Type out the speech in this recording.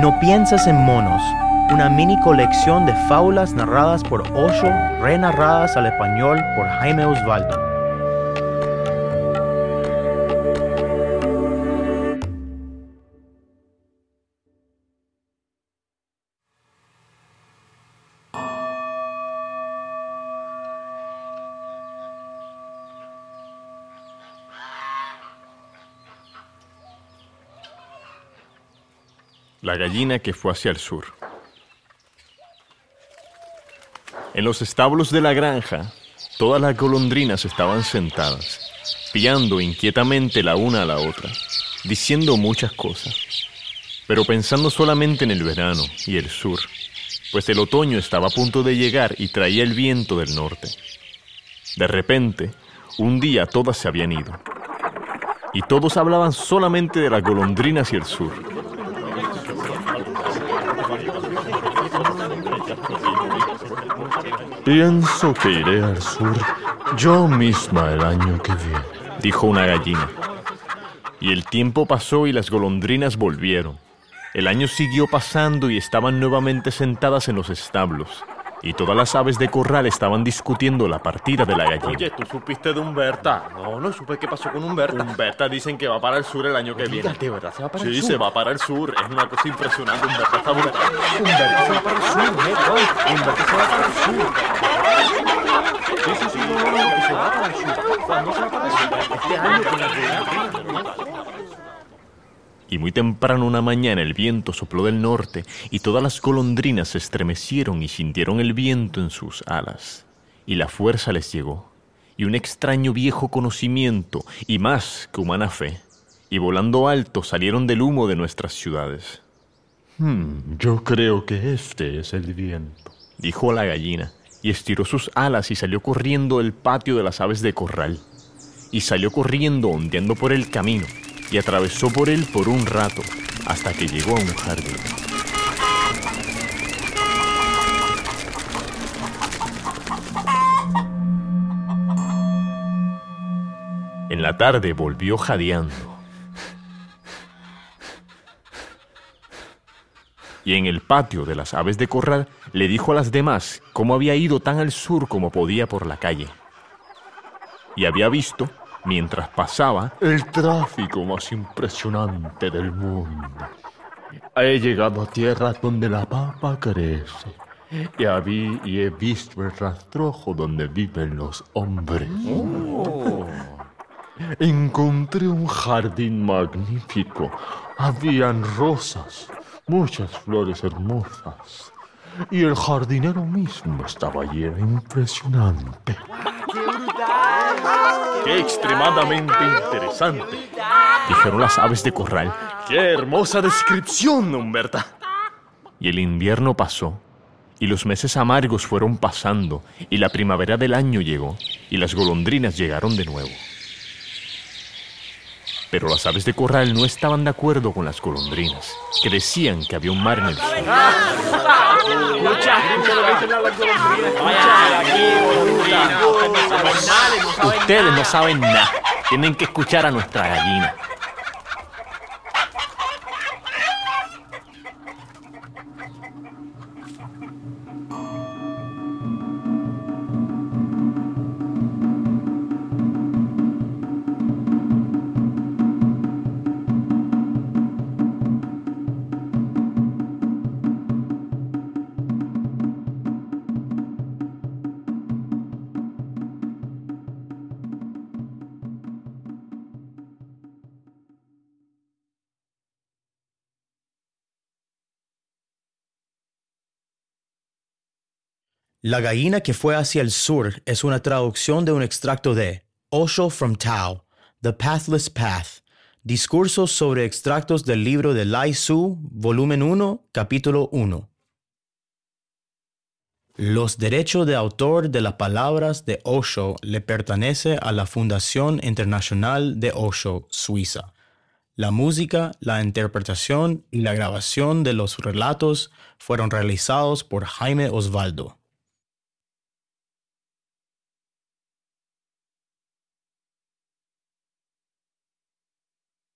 No piensas en monos, una mini colección de fábulas narradas por Osho, renarradas al español por Jaime Osvaldo. La gallina que fue hacia el sur. En los establos de la granja, todas las golondrinas estaban sentadas, piando inquietamente la una a la otra, diciendo muchas cosas, pero pensando solamente en el verano y el sur, pues el otoño estaba a punto de llegar y traía el viento del norte. De repente, un día todas se habían ido, y todos hablaban solamente de las golondrinas y el sur. Pienso que iré al sur yo misma el año que viene, dijo una gallina. Y el tiempo pasó y las golondrinas volvieron. El año siguió pasando y estaban nuevamente sentadas en los establos y todas las aves de corral estaban discutiendo la partida de la gallina. Oye, ¿tú supiste de Humberta? No, no supe qué pasó con Humberta. Humberta dicen que va para el sur el año que viene. ¿De verdad se va para sí, el sur? Sí, se va para el sur. Es una cosa impresionante. Humberta está Humberta se va para el sur, ¿eh? Humberta se va para el sur. Sí, sí, sí, no, no, no, se va para el sur. ¿Cuándo se va para el sur? Este año con la y muy temprano una mañana el viento sopló del norte y todas las golondrinas se estremecieron y sintieron el viento en sus alas. Y la fuerza les llegó, y un extraño viejo conocimiento, y más que humana fe, y volando alto salieron del humo de nuestras ciudades. Hmm, yo creo que este es el viento, dijo la gallina, y estiró sus alas y salió corriendo del patio de las aves de corral, y salió corriendo ondeando por el camino, y atravesó por él por un rato hasta que llegó a un jardín. En la tarde volvió jadeando. Y en el patio de las aves de corral le dijo a las demás cómo había ido tan al sur como podía por la calle. Y había visto mientras pasaba el tráfico más impresionante del mundo. He llegado a tierras donde la papa crece. Y, y he visto el rastrojo donde viven los hombres. Oh. Encontré un jardín magnífico. Habían rosas, muchas flores hermosas. Y el jardinero mismo estaba allí, era impresionante. ¡Qué extremadamente interesante! Dijeron las aves de corral. ¡Qué hermosa descripción, Humberta! Y el invierno pasó, y los meses amargos fueron pasando, y la primavera del año llegó, y las golondrinas llegaron de nuevo. Pero las aves de corral no estaban de acuerdo con las golondrinas, que decían que había un mar en el sur. Ustedes no saben nada. Tienen que escuchar a nuestra gallina. La gallina que fue hacia el sur es una traducción de un extracto de Osho from Tao, The Pathless Path, discursos sobre extractos del libro de Lai Su, volumen 1, capítulo 1. Los derechos de autor de las palabras de Osho le pertenece a la Fundación Internacional de Osho, Suiza. La música, la interpretación y la grabación de los relatos fueron realizados por Jaime Osvaldo.